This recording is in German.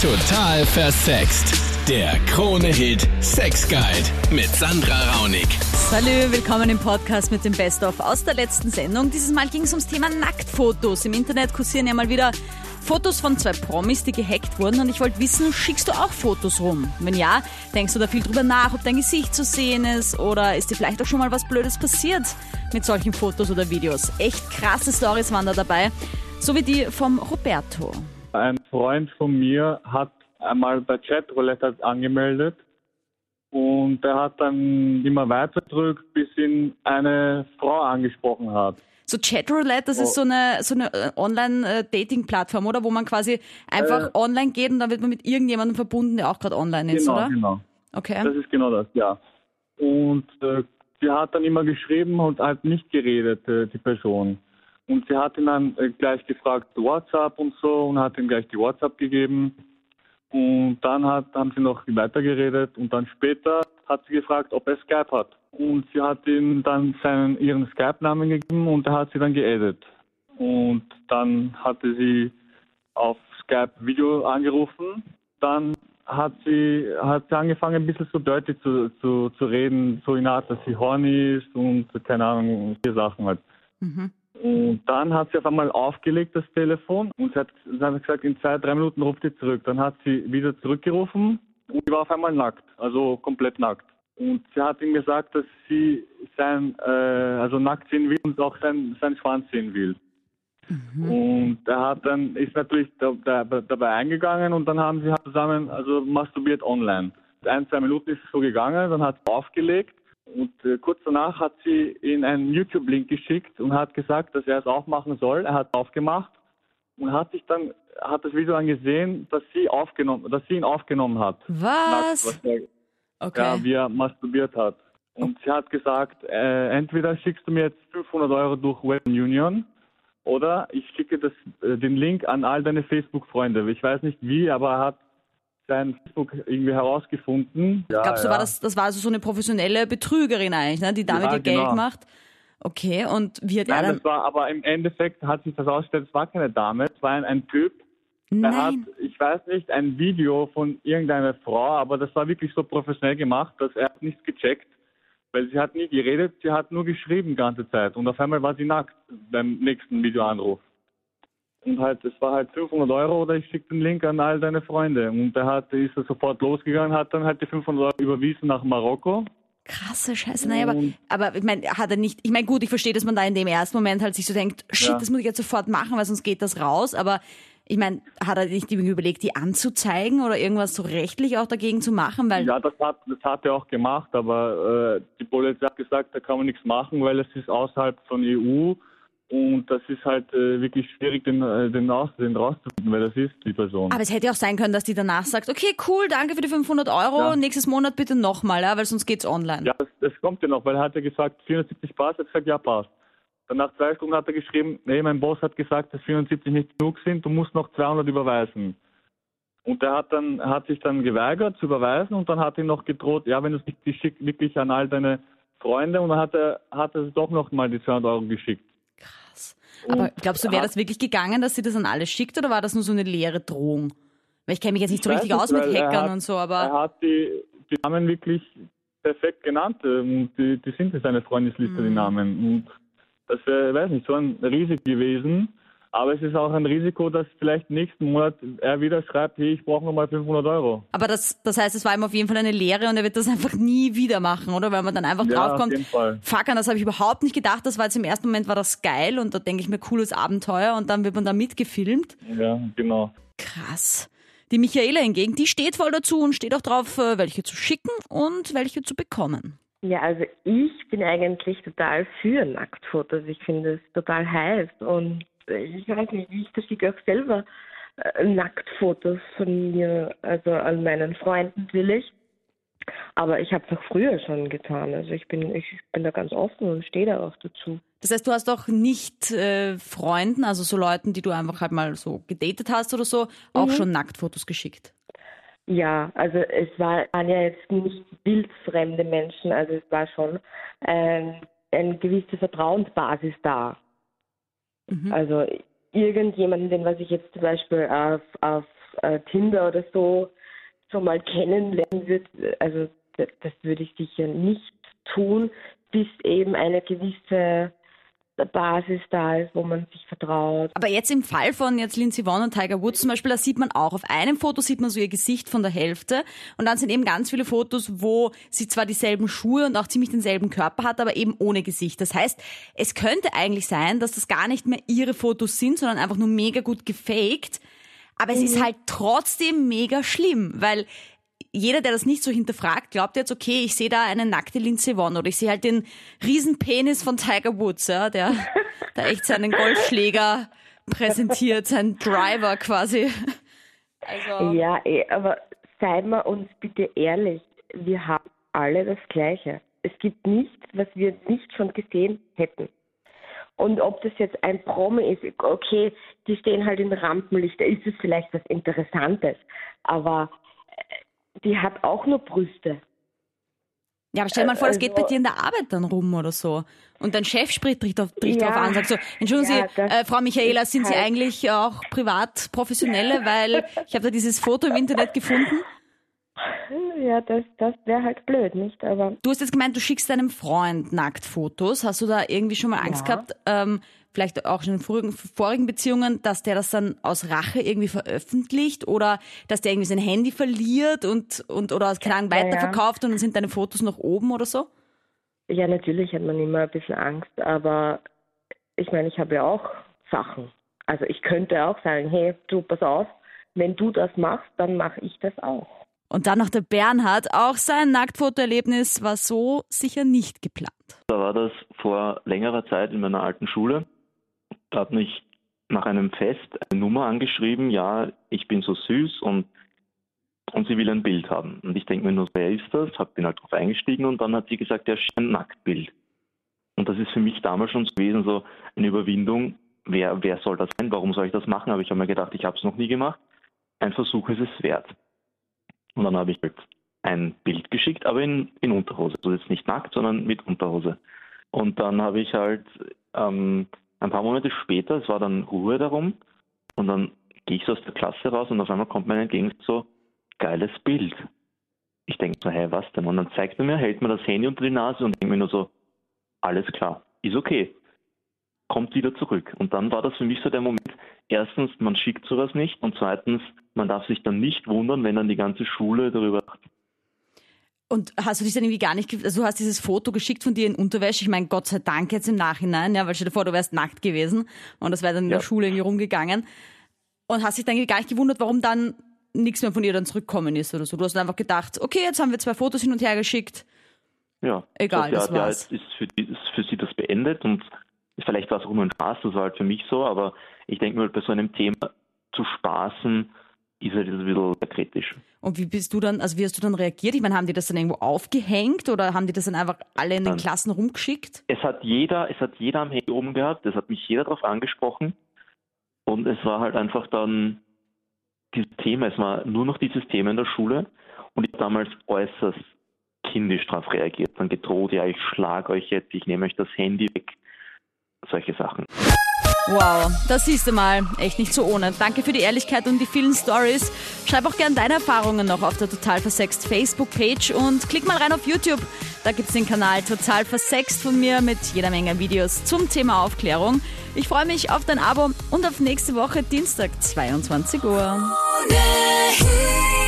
Total versext. Der Krone-Hit Sex Guide mit Sandra Raunig. Hallo, willkommen im Podcast mit dem Best-of aus der letzten Sendung. Dieses Mal ging es ums Thema Nacktfotos. Im Internet kursieren ja mal wieder Fotos von zwei Promis, die gehackt wurden und ich wollte wissen, schickst du auch Fotos rum? Wenn ja, denkst du da viel drüber nach, ob dein Gesicht zu sehen ist oder ist dir vielleicht auch schon mal was Blödes passiert mit solchen Fotos oder Videos? Echt krasse Stories waren da dabei, so wie die vom Roberto. Ein Freund von mir hat einmal bei Chatroulette angemeldet und er hat dann immer weiter gedrückt, bis ihn eine Frau angesprochen hat. So Chatroulette, das ist so eine, so eine äh, Online-Dating-Plattform, oder? Wo man quasi einfach Äh. online geht und dann wird man mit irgendjemandem verbunden, der auch gerade online ist, Genau, oder? genau. Okay. Das ist genau das, ja. Und äh, sie hat dann immer geschrieben und halt nicht geredet, äh, die Person. Und sie hat ihn dann äh, gleich gefragt, WhatsApp und so, und hat ihm gleich die WhatsApp gegeben. Und dann hat, haben sie noch weitergeredet und dann später hat sie gefragt, ob er Skype hat. Und sie hat ihm dann seinen, ihren Skype-Namen gegeben und er hat sie dann geaddet. Und dann hatte sie auf Skype Video angerufen. Dann hat sie, hat sie angefangen, ein bisschen so dirty zu, zu, zu reden, so in Art, dass sie horny ist und keine Ahnung, vier Sachen halt. Mhm. Und dann hat sie auf einmal aufgelegt, das Telefon, und sie hat, sie hat gesagt, in zwei, drei Minuten ruft sie zurück. Dann hat sie wieder zurückgerufen und sie war auf einmal nackt, also komplett nackt. Und sie hat ihm gesagt, dass sie sein, äh, also nackt sehen will und auch sein, sein Schwanz sehen will. Und er hat dann, ist natürlich da, da, dabei eingegangen und dann haben sie halt zusammen, also masturbiert online. Ein, zwei Minuten ist es so gegangen, dann hat sie aufgelegt und äh, kurz danach hat sie ihm einen YouTube-Link geschickt und hat gesagt, dass er es auch machen soll. Er hat aufgemacht und hat sich dann, hat das Video angesehen, dass sie aufgenommen, dass sie ihn aufgenommen hat. Was? Nackt, was er, Okay. ja, wie er masturbiert hat. Und sie hat gesagt, äh, entweder schickst du mir jetzt 500 Euro durch Western Union oder ich schicke das, äh, den Link an all deine Facebook-Freunde. Ich weiß nicht wie, aber er hat sein Facebook irgendwie herausgefunden. Ja, Glaubst du, ja. war das, das war also so eine professionelle Betrügerin eigentlich, ne? die damit Ja, ihr Geld genau. macht? Okay, und wie hat er Nein, dann... das war aber im Endeffekt hat sich das ausgestellt, es war keine Dame, es war ein, ein Typ. Er hat, Nein. ich weiß nicht, ein Video von irgendeiner Frau, aber das war wirklich so professionell gemacht, dass er hat nichts gecheckt, weil sie hat nie geredet, sie hat nur geschrieben die ganze Zeit und auf einmal war sie nackt beim nächsten Videoanruf. Und halt, es war halt 500 Euro oder ich schicke den Link an all deine Freunde. Und er hat, ist er sofort losgegangen, hat dann halt die 500 Euro überwiesen nach Marokko. Krasse Scheiße. Naja, aber, aber ich meine, hat er nicht, ich meine, gut, ich verstehe, dass man da in dem ersten Moment halt sich so denkt, shit, Ja. das muss ich jetzt sofort machen, weil sonst geht das raus, aber ich meine, hat er nicht überlegt, die anzuzeigen oder irgendwas so rechtlich auch dagegen zu machen, weil, Ja, das hat, das hat er auch gemacht, aber äh, die Polizei hat gesagt, da kann man nichts machen, weil es ist außerhalb von EU und das ist halt äh, wirklich schwierig, den, äh, den, aus, den rauszufinden, wer das ist, die Person. aber es hätte auch sein können, dass die danach sagt, okay, cool, danke für die 500 Euro, Ja. nächstes Monat bitte nochmal, ja, weil sonst geht's online. Ja, das, das kommt ja noch, weil er hat ja gesagt, 470 passt, er hat gesagt, ja, passt. Dann nach zwei Stunden hat er geschrieben, nee, mein Boss hat gesagt, dass 470 nicht genug sind, du musst noch 200 überweisen. Und er hat dann hat sich dann geweigert zu überweisen und dann hat ihn noch gedroht, ja, wenn du es nicht geschickt, wirklich an all deine Freunde und dann hat er hat er doch noch mal die 200 Euro geschickt. Krass. Aber glaubst du, wäre das wirklich gegangen, dass sie das an alle schickt oder war das nur so eine leere Drohung? Weil ich kenne mich jetzt nicht so Ich richtig aus mit er Hackern hat- und so, Er aber hat die, die Namen wirklich perfekt genannt und die, die sind in seiner Freundesliste, Mhm. die Namen. Und das wäre, weiß nicht, so ein Risiko gewesen. Aber es ist auch ein Risiko, dass vielleicht nächsten Monat er wieder schreibt, hey, ich brauche nochmal 500 Euro. Aber das, das heißt, es war ihm auf jeden Fall eine Lehre und er wird das einfach nie wieder machen, oder? Weil man dann einfach Ja, auf draufkommt, fuck, an das habe ich überhaupt nicht gedacht. Das war jetzt im ersten Moment war das geil und da denke ich mir, cooles Abenteuer und dann wird man da mitgefilmt. Ja, genau. Krass. Die Michaela hingegen, die steht voll dazu und steht auch drauf, äh, welche zu schicken und welche zu bekommen. Ja, also ich bin eigentlich total für Nacktfotos. Ich finde es total heiß und ich weiß nicht, ich verschicke auch selber äh, Nacktfotos von mir, also an meinen Freunden natürlich. Aber ich habe es auch früher schon getan. Also ich bin, ich bin da ganz offen und stehe da auch dazu. Das heißt, du hast auch nicht äh, Freunden, also so Leuten, die du einfach halt mal so gedatet hast oder so, auch schon Nacktfotos geschickt. Ja, also es war, waren ja jetzt nicht wildfremde Menschen, also es war schon ähm, eine gewisse Vertrauensbasis da. Mhm. Also irgendjemanden, den was ich jetzt zum Beispiel auf, auf äh, Tinder oder so so mal kennenlernen würde. Also das, das würde ich sicher nicht tun, bis eben eine gewisse Basis da ist, wo man sich vertraut. Aber jetzt im Fall von jetzt Lindsay Vonn und Tiger Woods zum Beispiel, da sieht man auch, auf einem Foto sieht man so ihr Gesicht von der Hälfte und dann sind eben ganz viele Fotos, wo sie zwar dieselben Schuhe und auch ziemlich denselben Körper hat, aber eben ohne Gesicht. Das heißt, es könnte eigentlich sein, dass das gar nicht mehr ihre Fotos sind, sondern einfach nur mega gut gefaked. Aber es ist halt trotzdem mega schlimm, weil jeder, der das nicht so hinterfragt, glaubt jetzt, okay, ich sehe da eine nackte Lindsay Vonn oder ich sehe halt den Riesenpenis von Tiger Woods, ja, der da echt seinen Golfschläger präsentiert, seinen Driver quasi. Also, Ja, eh, aber seien wir uns bitte ehrlich, wir haben alle das Gleiche. Es gibt nichts, was wir nicht schon gesehen hätten. Und ob das jetzt ein Promi ist, okay, die stehen halt in Rampenlicht, da ist es vielleicht was Interessantes, aber die hat auch nur Brüste. ja, aber stell dir mal vor, das geht bei Also- dir in der Arbeit dann rum oder so. Und dein Chef spricht dich drauf, Ja. drauf an und sagt so, entschuldigen Ja, Sie, äh, Frau Michaela, sind Sie halt- eigentlich auch privat Professionelle, weil ich habe da dieses Foto im Internet gefunden. Ja, das, das wäre halt blöd, nicht? Aber Du hast jetzt gemeint, du schickst deinem Freund Nacktfotos. Hast du da irgendwie schon mal Angst Ja. gehabt, ähm, vielleicht auch schon in vorigen, vorigen Beziehungen, dass der das dann aus Rache irgendwie veröffentlicht oder dass der irgendwie sein Handy verliert und, und oder keine Ahnung, Ja, ja. weiterverkauft und dann sind deine Fotos noch oben oder so? ja, natürlich hat man immer ein bisschen Angst, aber ich meine, ich habe ja auch Sachen. Also ich könnte auch sagen, hey, du, pass auf, wenn du das machst, dann mache ich das auch. Und dann noch der Bernhard. Auch sein Nacktfotoerlebnis war so sicher nicht geplant. Da war das vor längerer Zeit in meiner alten Schule. Da hat mich nach einem Fest eine Nummer angeschrieben, ja, ich bin so süß und, und sie will ein Bild haben. Und ich denke mir nur, wer ist das? Hab bin halt drauf eingestiegen und dann hat sie gesagt, ja, ein Nacktbild. Und das ist für mich damals schon gewesen, so eine Überwindung. Wer, wer soll das sein? Warum soll ich das machen? Aber ich habe mir gedacht, ich habe es noch nie gemacht. Ein Versuch ist es wert. Und dann habe ich halt ein Bild geschickt, aber in, in Unterhose. Also jetzt nicht nackt, sondern mit Unterhose. Und dann habe ich halt ähm, ein paar Monate später, es war dann Ruhe darum, und dann gehe ich so aus der Klasse raus und auf einmal kommt mir entgegen so, geiles Bild. Ich denke so, hey, was denn? Und dann zeigt er mir, hält mir das Handy unter die Nase und denke mir nur so, alles klar, ist okay. Kommt wieder zurück. Und dann war das für mich so der Moment, erstens, man schickt sowas nicht und zweitens, man darf sich dann nicht wundern, wenn dann die ganze Schule darüber Und hast du dich dann irgendwie gar nicht, also du hast dieses Foto geschickt von dir in Unterwäsche. Ich meine, Gott sei Dank jetzt im Nachhinein, ja, weil stell dir vor, du wärst nackt gewesen und das wäre dann in der Ja. Schule irgendwie rumgegangen. Und hast dich dann gar nicht gewundert, warum dann nichts mehr von ihr dann zurückkommen ist oder so. Du hast einfach gedacht, okay, jetzt haben wir zwei Fotos hin und her geschickt. Ja, Egal, das, das ja, ja, war's. jetzt ist für, die, ist für sie das beendet und vielleicht war es auch nur ein Spaß, das war halt für mich so, aber ich denke mir, bei so einem Thema zu spaßen, ist halt ein bisschen kritisch. Und wie bist du dann, also wie hast du dann reagiert? Ich meine, haben die das dann irgendwo aufgehängt oder haben die das dann einfach alle in den. Klassen rumgeschickt? Es hat jeder, es hat jeder am Handy oben gehabt, es hat mich jeder darauf angesprochen und es war halt einfach dann dieses Thema, es war nur noch dieses Thema in der Schule und ich habe damals äußerst kindisch darauf reagiert, dann gedroht, ja, ich schlag euch jetzt, ich nehme euch das Handy weg, solche Sachen. Wow, das siehst du mal. Echt nicht so ohne. Danke für die Ehrlichkeit und die vielen Stories. Schreib auch gern deine Erfahrungen noch auf der Total Versext Facebook-Page und klick mal rein auf YouTube. Da gibt's den Kanal Total Versext von mir mit jeder Menge Videos zum Thema Aufklärung. Ich freue mich auf dein Abo und auf nächste Woche Dienstag, 22 Uhr. Krone Hit.